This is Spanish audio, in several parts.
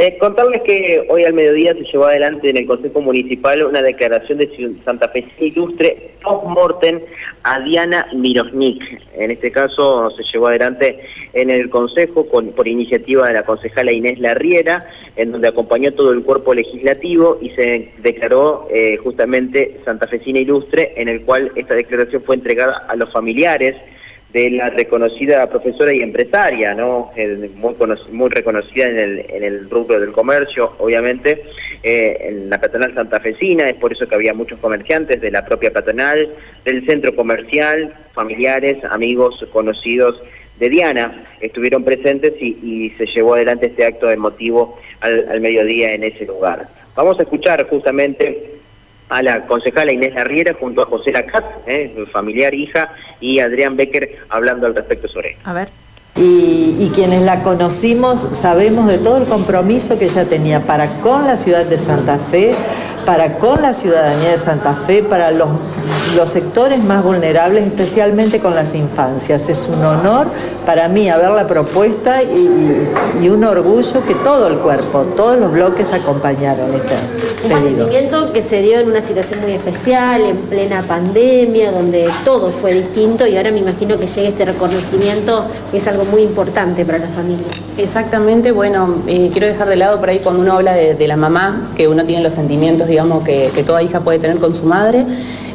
Eh, contarles que hoy al mediodía se llevó adelante en el Consejo Municipal una declaración de Santa Fe ilustre post-mortem a Diana Mirosnik. En este caso se llevó adelante en el Consejo por iniciativa de la concejala Inés Larriera, en donde acompañó todo el cuerpo legislativo y se declaró eh, justamente Santa Fecina Ilustre, en el cual esta declaración fue entregada a los familiares de la reconocida profesora y empresaria, ¿no? muy, muy reconocida en el, en el rubro del comercio, obviamente, eh, en la patronal santafesina, es por eso que había muchos comerciantes de la propia patronal, del centro comercial, familiares, amigos, conocidos de Diana, estuvieron presentes y, se llevó adelante este acto emotivo al, al mediodía en ese lugar. Vamos a escuchar justamente a la concejala Inés Arriera junto a José Lacat, eh, familiar, hija, y Adrián Becker hablando al respecto sobre A ver. Y, y, quienes la conocimos sabemos de todo el compromiso que ella tenía para con la ciudad de Santa Fe, para con la ciudadanía de Santa Fe, para los los sectores más vulnerables, especialmente con las infancias. Es un honor para mí haber la propuesta y, un orgullo que todo el cuerpo, todos los bloques acompañaron este un fallecimiento que se dio en una situación muy especial, en plena pandemia, donde todo fue distinto y ahora me imagino que llegue este reconocimiento, que es algo muy importante para la familia. Exactamente, bueno, eh, quiero dejar de lado por ahí cuando uno habla de, la mamá, que uno tiene los sentimientos, digamos, que, que toda hija puede tener con su madre.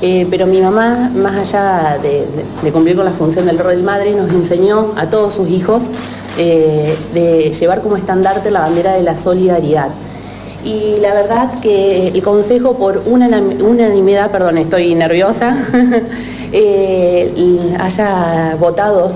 Eh, pero mi mamá, más allá de, cumplir con la función del rol de madre, nos enseñó a todos sus hijos eh, de llevar como estandarte la bandera de la solidaridad. Y la verdad que el Consejo, por unanimidad, perdón, estoy nerviosa, eh, haya votado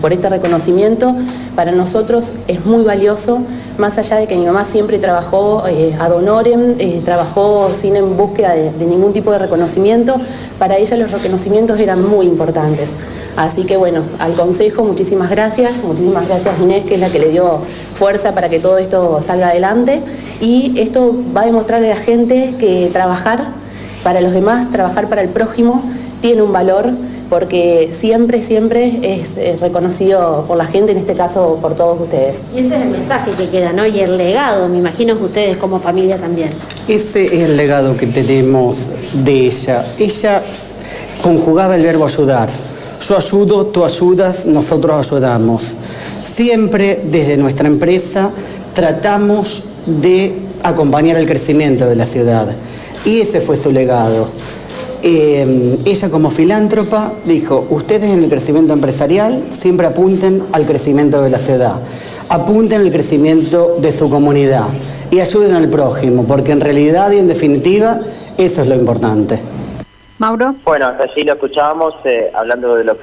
por este reconocimiento, para nosotros es muy valioso más allá de que mi mamá siempre trabajó eh, ad honorem, eh, trabajó sin en búsqueda de, ningún tipo de reconocimiento, para ella los reconocimientos eran muy importantes. Así que bueno, al Consejo muchísimas gracias, muchísimas gracias Inés, que es la que le dio fuerza para que todo esto salga adelante. Y esto va a demostrarle a la gente que trabajar para los demás, trabajar para el prójimo, tiene un valor porque siempre, siempre es reconocido por la gente, en este caso por todos ustedes. Y ese es el mensaje que queda, ¿no? Y el legado, me imagino que ustedes como familia también. Ese es el legado que tenemos de ella. Ella conjugaba el verbo ayudar. Yo ayudo, tú ayudas, nosotros ayudamos. Siempre desde nuestra empresa tratamos de acompañar el crecimiento de la ciudad. Y ese fue su legado. Eh, ella como filántropa dijo, ustedes en el crecimiento empresarial siempre apunten al crecimiento de la ciudad, apunten al crecimiento de su comunidad y ayuden al prójimo, porque en realidad y en definitiva eso es lo importante. Mauro. Bueno, así lo escuchábamos eh, hablando de lo que